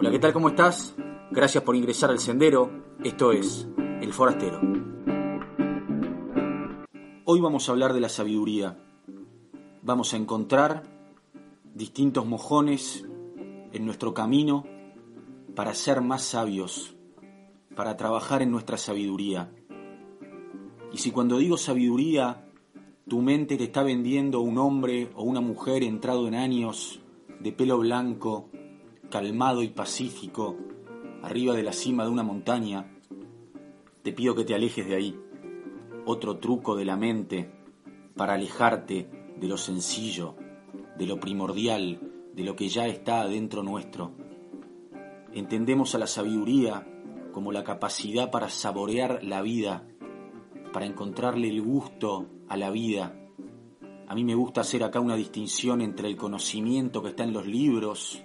Hola, ¿qué tal? ¿Cómo estás? Gracias por ingresar al sendero. Esto es El Forastero. Hoy vamos a hablar de la sabiduría. Vamos a encontrar distintos mojones en nuestro camino para ser más sabios, para trabajar en nuestra sabiduría. Y si cuando digo sabiduría, tu mente te está vendiendo un hombre o una mujer entrado en años, de pelo blanco, calmado y pacífico, arriba de la cima de una montaña, te pido que te alejes de ahí. Otro truco de la mente para alejarte de lo sencillo, de lo primordial, de lo que ya está adentro nuestro. Entendemos a la sabiduría como la capacidad para saborear la vida, para encontrarle el gusto a la vida. A mí me gusta hacer acá una distinción entre el conocimiento que está en los libros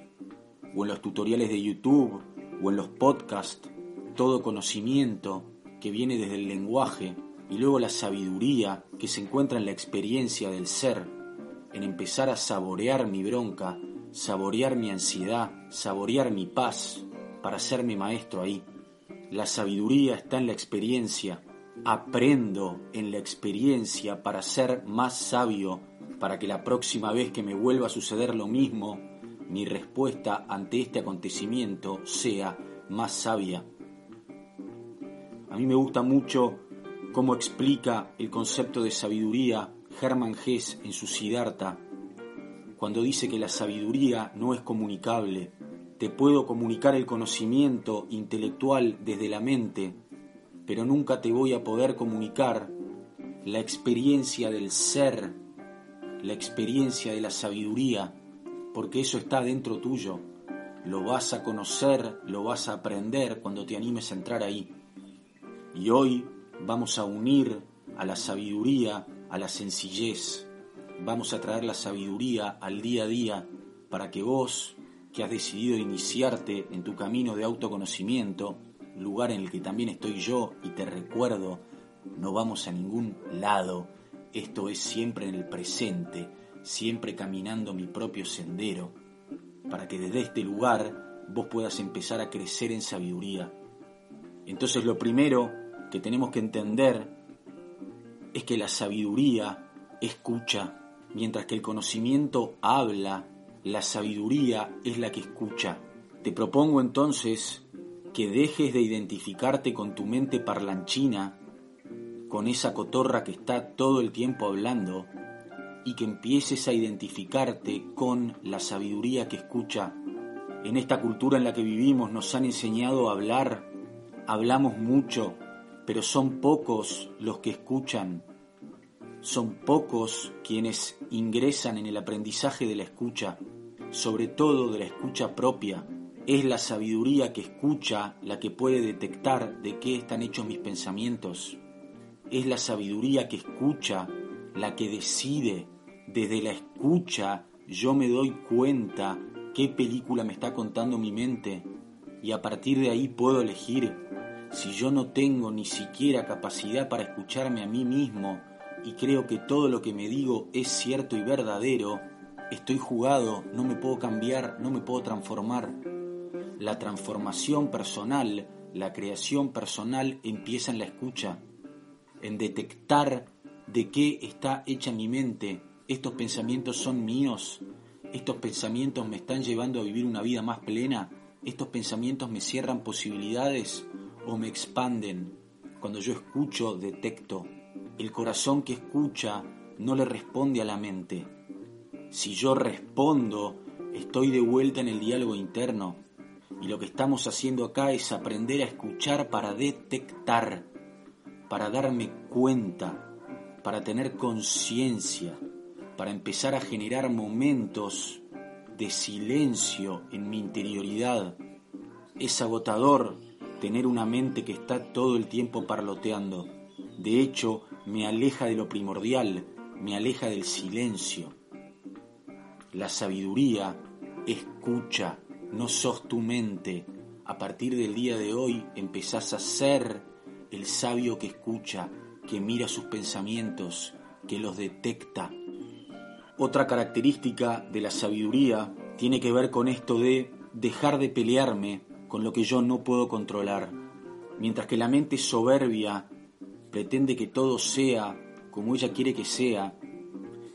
o en los tutoriales de YouTube o en los podcasts, todo conocimiento que viene desde el lenguaje y luego la sabiduría que se encuentra en la experiencia del ser, en empezar a saborear mi bronca, saborear mi ansiedad, saborear mi paz, para hacerme maestro ahí. La sabiduría está en la experiencia. Aprendo en la experiencia para ser más sabio, para que la próxima vez que me vuelva a suceder lo mismo, mi respuesta ante este acontecimiento sea más sabia. A mí me gusta mucho cómo explica el concepto de sabiduría Hermann Hesse en su Siddhartha, cuando dice que la sabiduría no es comunicable. Te puedo comunicar el conocimiento intelectual desde la mente, pero nunca te voy a poder comunicar la experiencia del ser, la experiencia de la sabiduría porque eso está dentro tuyo. Lo vas a conocer, lo vas a aprender cuando te animes a entrar ahí. Y hoy vamos a unir a la sabiduría, a la sencillez. Vamos a traer la sabiduría al día a día para que vos, que has decidido iniciarte en tu camino de autoconocimiento, lugar en el que también estoy yo y te recuerdo, no vamos a ningún lado, esto es siempre en el presente siempre caminando mi propio sendero, para que desde este lugar vos puedas empezar a crecer en sabiduría. Entonces lo primero que tenemos que entender es que la sabiduría escucha, mientras que el conocimiento habla, la sabiduría es la que escucha. Te propongo entonces que dejes de identificarte con tu mente parlanchina, con esa cotorra que está todo el tiempo hablando, y que empieces a identificarte con la sabiduría que escucha. En esta cultura en la que vivimos nos han enseñado a hablar, hablamos mucho, pero son pocos los que escuchan, son pocos quienes ingresan en el aprendizaje de la escucha, sobre todo de la escucha propia. Es la sabiduría que escucha la que puede detectar de qué están hechos mis pensamientos. Es la sabiduría que escucha la que decide desde la escucha yo me doy cuenta qué película me está contando mi mente y a partir de ahí puedo elegir. Si yo no tengo ni siquiera capacidad para escucharme a mí mismo y creo que todo lo que me digo es cierto y verdadero, estoy jugado, no me puedo cambiar, no me puedo transformar. La transformación personal, la creación personal empieza en la escucha, en detectar de qué está hecha mi mente, estos pensamientos son míos, estos pensamientos me están llevando a vivir una vida más plena, estos pensamientos me cierran posibilidades o me expanden. Cuando yo escucho, detecto. El corazón que escucha no le responde a la mente. Si yo respondo, estoy de vuelta en el diálogo interno. Y lo que estamos haciendo acá es aprender a escuchar para detectar, para darme cuenta, para tener conciencia para empezar a generar momentos de silencio en mi interioridad. Es agotador tener una mente que está todo el tiempo parloteando. De hecho, me aleja de lo primordial, me aleja del silencio. La sabiduría escucha, no sos tu mente. A partir del día de hoy empezás a ser el sabio que escucha, que mira sus pensamientos, que los detecta. Otra característica de la sabiduría tiene que ver con esto de dejar de pelearme con lo que yo no puedo controlar. Mientras que la mente soberbia pretende que todo sea como ella quiere que sea,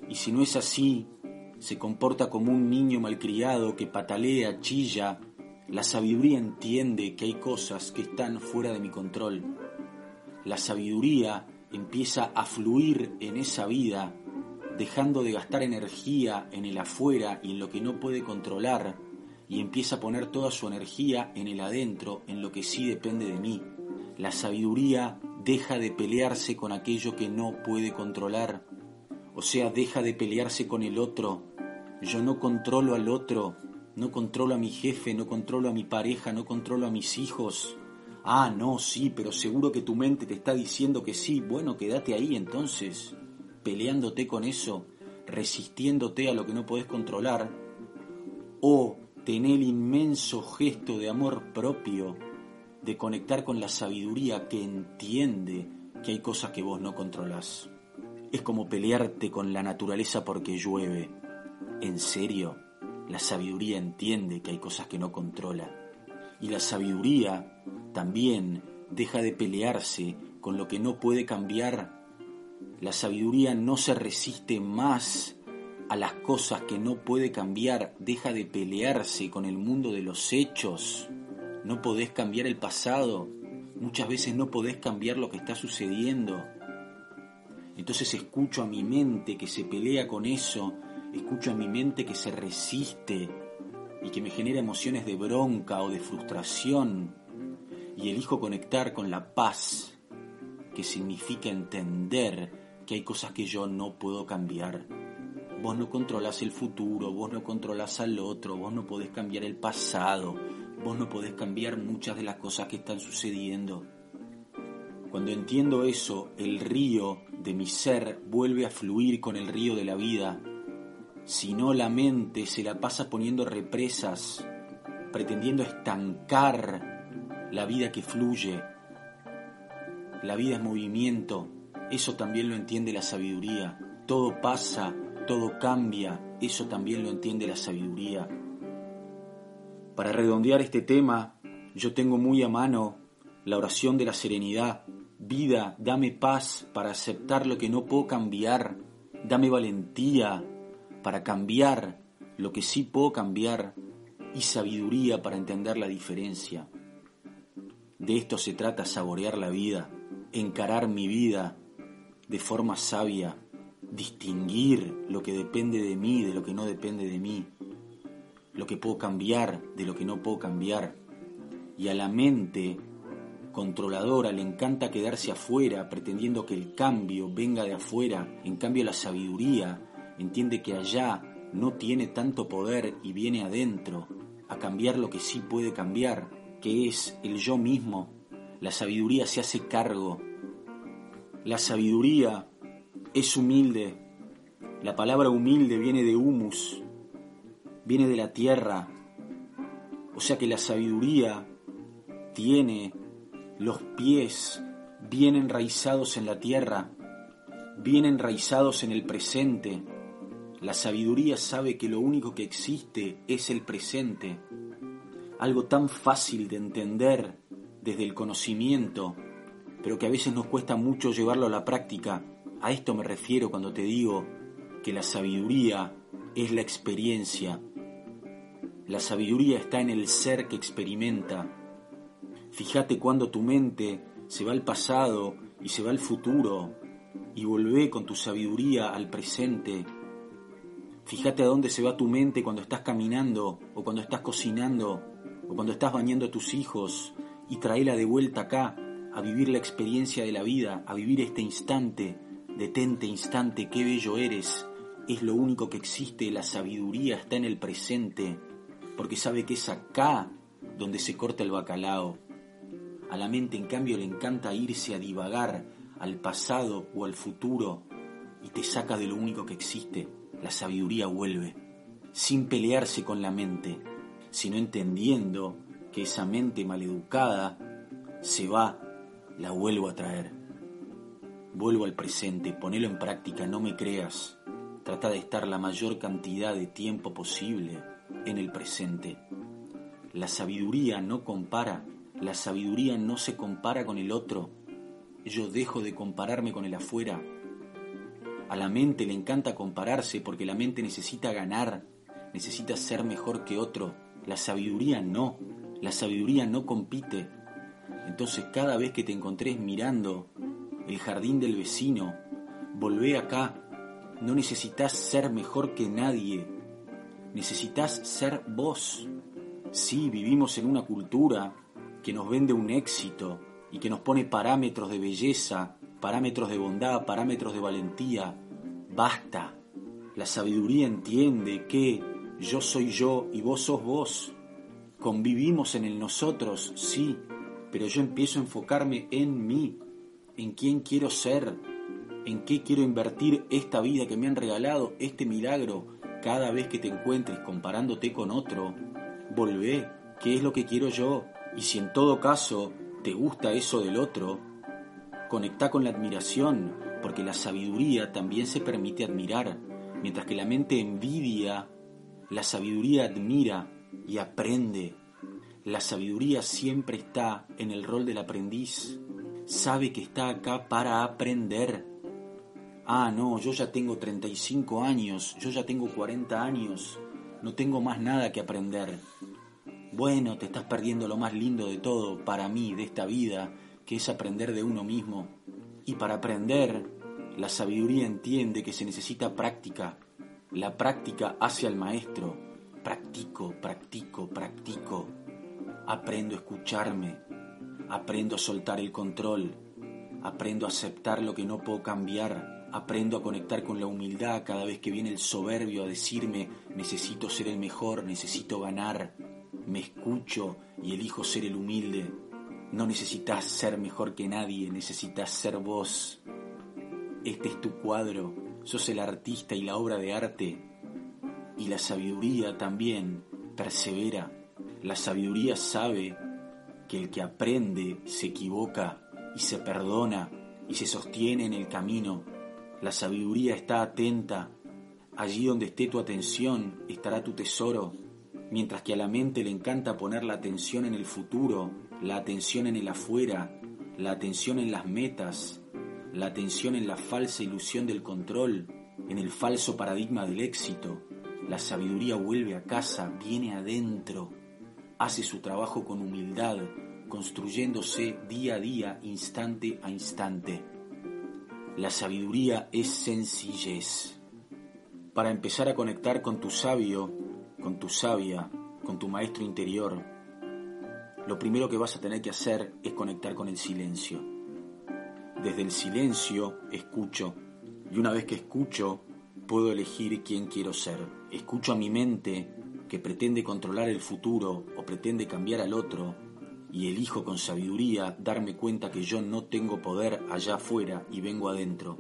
y si no es así, se comporta como un niño malcriado que patalea, chilla, la sabiduría entiende que hay cosas que están fuera de mi control. La sabiduría empieza a fluir en esa vida, dejando de gastar energía en el afuera y en lo que no puede controlar, y empieza a poner toda su energía en el adentro, en lo que sí depende de mí. La sabiduría deja de pelearse con aquello que no puede controlar, o sea, deja de pelearse con el otro. Yo no controlo al otro, no controlo a mi jefe, no controlo a mi pareja, no controlo a mis hijos. Ah, no, sí, pero seguro que tu mente te está diciendo que sí. Bueno, quédate ahí entonces, peleándote con eso, resistiéndote a lo que no podés controlar. O tener el inmenso gesto de amor propio, de conectar con la sabiduría que entiende que hay cosas que vos no controlás. Es como pelearte con la naturaleza porque llueve. En serio, la sabiduría entiende que hay cosas que no controla. Y la sabiduría también deja de pelearse con lo que no puede cambiar. La sabiduría no se resiste más a las cosas que no puede cambiar, deja de pelearse con el mundo de los hechos. No podés cambiar el pasado, muchas veces no podés cambiar lo que está sucediendo. Entonces escucho a mi mente que se pelea con eso, escucho a mi mente que se resiste y que me genera emociones de bronca o de frustración y elijo conectar con la paz, que significa entender que hay cosas que yo no puedo cambiar Vos no controlás el futuro, vos no controlás al otro, vos no podés cambiar el pasado, vos no podés cambiar muchas de las cosas que están sucediendo. Cuando entiendo eso, el río de mi ser vuelve a fluir con el río de la vida. Si no, la mente se la pasa poniendo represas, pretendiendo estancar la vida que fluye. La vida es movimiento, eso también lo entiende la sabiduría. Todo pasa todo cambia, eso también lo entiende la sabiduría. Para redondear este tema, yo tengo muy a mano la oración de la serenidad. Vida, dame paz para aceptar lo que no puedo cambiar. Dame valentía para cambiar lo que sí puedo cambiar y sabiduría para entender la diferencia. De esto se trata saborear la vida, encarar mi vida de forma sabia distinguir lo que depende de mí de lo que no depende de mí, lo que puedo cambiar de lo que no puedo cambiar. Y a la mente controladora le encanta quedarse afuera pretendiendo que el cambio venga de afuera, en cambio la sabiduría entiende que allá no tiene tanto poder y viene adentro a cambiar lo que sí puede cambiar, que es el yo mismo. La sabiduría se hace cargo. La sabiduría es humilde. La palabra humilde viene de humus, viene de la tierra. O sea que la sabiduría tiene los pies bien enraizados en la tierra, bien enraizados en el presente. La sabiduría sabe que lo único que existe es el presente, algo tan fácil de entender desde el conocimiento, pero que a veces nos cuesta mucho llevarlo a la práctica a esto me refiero cuando te digo que la sabiduría es la experiencia. La sabiduría está en el ser que experimenta. Fíjate cuando tu mente se va al pasado y se va al futuro y volvé con tu sabiduría al presente. Fíjate a dónde se va tu mente cuando estás caminando o cuando estás cocinando o cuando estás bañando a tus hijos y traela de vuelta acá a vivir la experiencia de la vida, a vivir este instante Detente instante, qué bello eres, es lo único que existe, la sabiduría está en el presente, porque sabe que es acá donde se corta el bacalao. A la mente, en cambio, le encanta irse a divagar al pasado o al futuro y te saca de lo único que existe. La sabiduría vuelve, sin pelearse con la mente, sino entendiendo que esa mente maleducada se va, la vuelvo a traer. Vuelvo al presente, ponelo en práctica, no me creas. Trata de estar la mayor cantidad de tiempo posible en el presente. La sabiduría no compara, la sabiduría no se compara con el otro. Yo dejo de compararme con el afuera. A la mente le encanta compararse porque la mente necesita ganar, necesita ser mejor que otro. La sabiduría no, la sabiduría no compite. Entonces cada vez que te encontres mirando el jardín del vecino, volvé acá. No necesitas ser mejor que nadie, necesitas ser vos. Sí, vivimos en una cultura que nos vende un éxito y que nos pone parámetros de belleza, parámetros de bondad, parámetros de valentía. Basta. La sabiduría entiende que yo soy yo y vos sos vos. Convivimos en el nosotros, sí, pero yo empiezo a enfocarme en mí, en quién quiero ser, en qué quiero invertir esta vida que me han regalado, este milagro. Cada vez que te encuentres comparándote con otro, volvé, ¿qué es lo que quiero yo? Y si en todo caso te gusta eso del otro, conecta con la admiración, porque la sabiduría también se permite admirar, mientras que la mente envidia, la sabiduría admira y aprende. La sabiduría siempre está en el rol del aprendiz, sabe que está acá para aprender. Ah, no, yo ya tengo 35 años, yo ya tengo 40 años, no tengo más nada que aprender. Bueno, te estás perdiendo lo más lindo de todo para mí, de esta vida, que es aprender de uno mismo. Y para aprender, la sabiduría entiende que se necesita práctica. La práctica hace al maestro. Practico, practico, practico. Aprendo a escucharme. Aprendo a soltar el control. Aprendo a aceptar lo que no puedo cambiar. Aprendo a conectar con la humildad cada vez que viene el soberbio a decirme necesito ser el mejor, necesito ganar me escucho y elijo ser el humilde. No necesitas ser mejor que nadie, necesitas ser vos. Este es tu cuadro, sos el artista y la obra de arte. Y la sabiduría también persevera. La sabiduría sabe que el que aprende se equivoca y se perdona y se sostiene en el camino. La sabiduría está atenta. Allí donde esté tu atención estará tu tesoro mientras que a la mente le encanta poner la atención en el futuro, la atención en el afuera, la atención en las metas, la atención en la falsa ilusión del control, en el falso paradigma del éxito. La sabiduría vuelve a casa, viene adentro, hace su trabajo con humildad, construyéndose día a día, instante a instante. La sabiduría es sencillez. Para empezar a conectar con tu sabio, con tu sabia, con tu maestro interior, lo primero que vas a tener que hacer es conectar con el silencio. Desde el silencio escucho y una vez que escucho puedo elegir quién quiero ser. Escucho a mi mente que pretende controlar el futuro o pretende cambiar al otro y elijo con sabiduría darme cuenta que yo no tengo poder allá afuera y vengo adentro.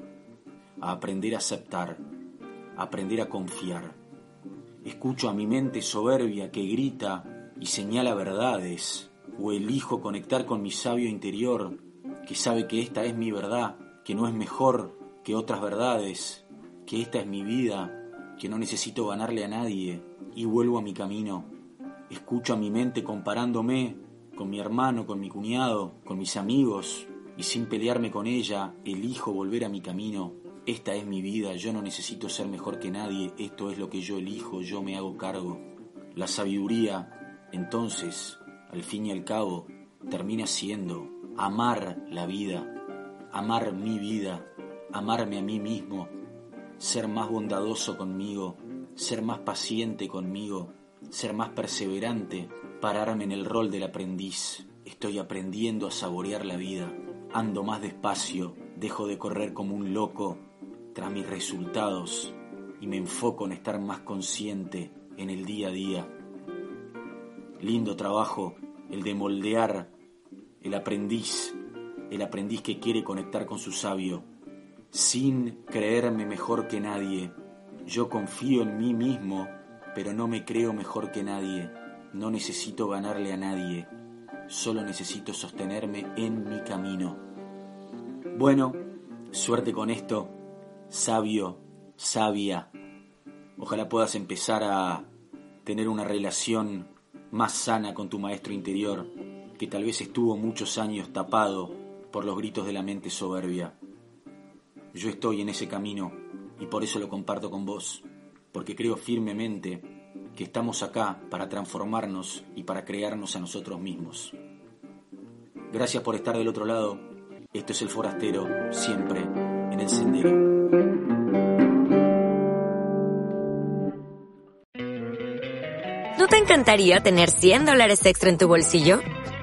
A aprender a aceptar, a aprender a confiar Escucho a mi mente soberbia que grita y señala verdades, o elijo conectar con mi sabio interior, que sabe que esta es mi verdad, que no es mejor que otras verdades, que esta es mi vida, que no necesito ganarle a nadie, y vuelvo a mi camino. Escucho a mi mente comparándome con mi hermano, con mi cuñado, con mis amigos, y sin pelearme con ella, elijo volver a mi camino esta es mi vida, yo no necesito ser mejor que nadie, esto es lo que yo elijo, yo me hago cargo. La sabiduría, entonces, al fin y al cabo, termina siendo amar la vida, amar mi vida, amarme a mí mismo, ser más bondadoso conmigo, ser más paciente conmigo, ser más perseverante, pararme en el rol del aprendiz. Estoy aprendiendo a saborear la vida, ando más despacio, dejo de correr como un loco tras mis resultados y me enfoco en estar más consciente en el día a día. Lindo trabajo el de moldear el aprendiz, el aprendiz que quiere conectar con su sabio, sin creerme mejor que nadie. Yo confío en mí mismo, pero no me creo mejor que nadie. No necesito ganarle a nadie, solo necesito sostenerme en mi camino. Bueno, suerte con esto, sabio, sabia. Ojalá puedas empezar a tener una relación más sana con tu maestro interior, que tal vez estuvo muchos años tapado por los gritos de la mente soberbia. Yo estoy en ese camino y por eso lo comparto con vos, porque creo firmemente que estamos acá para transformarnos y para crearnos a nosotros mismos. Gracias por estar del otro lado. Esto es el forastero, siempre en el sendero. ¿No te encantaría tener 100 dólares extra en tu bolsillo?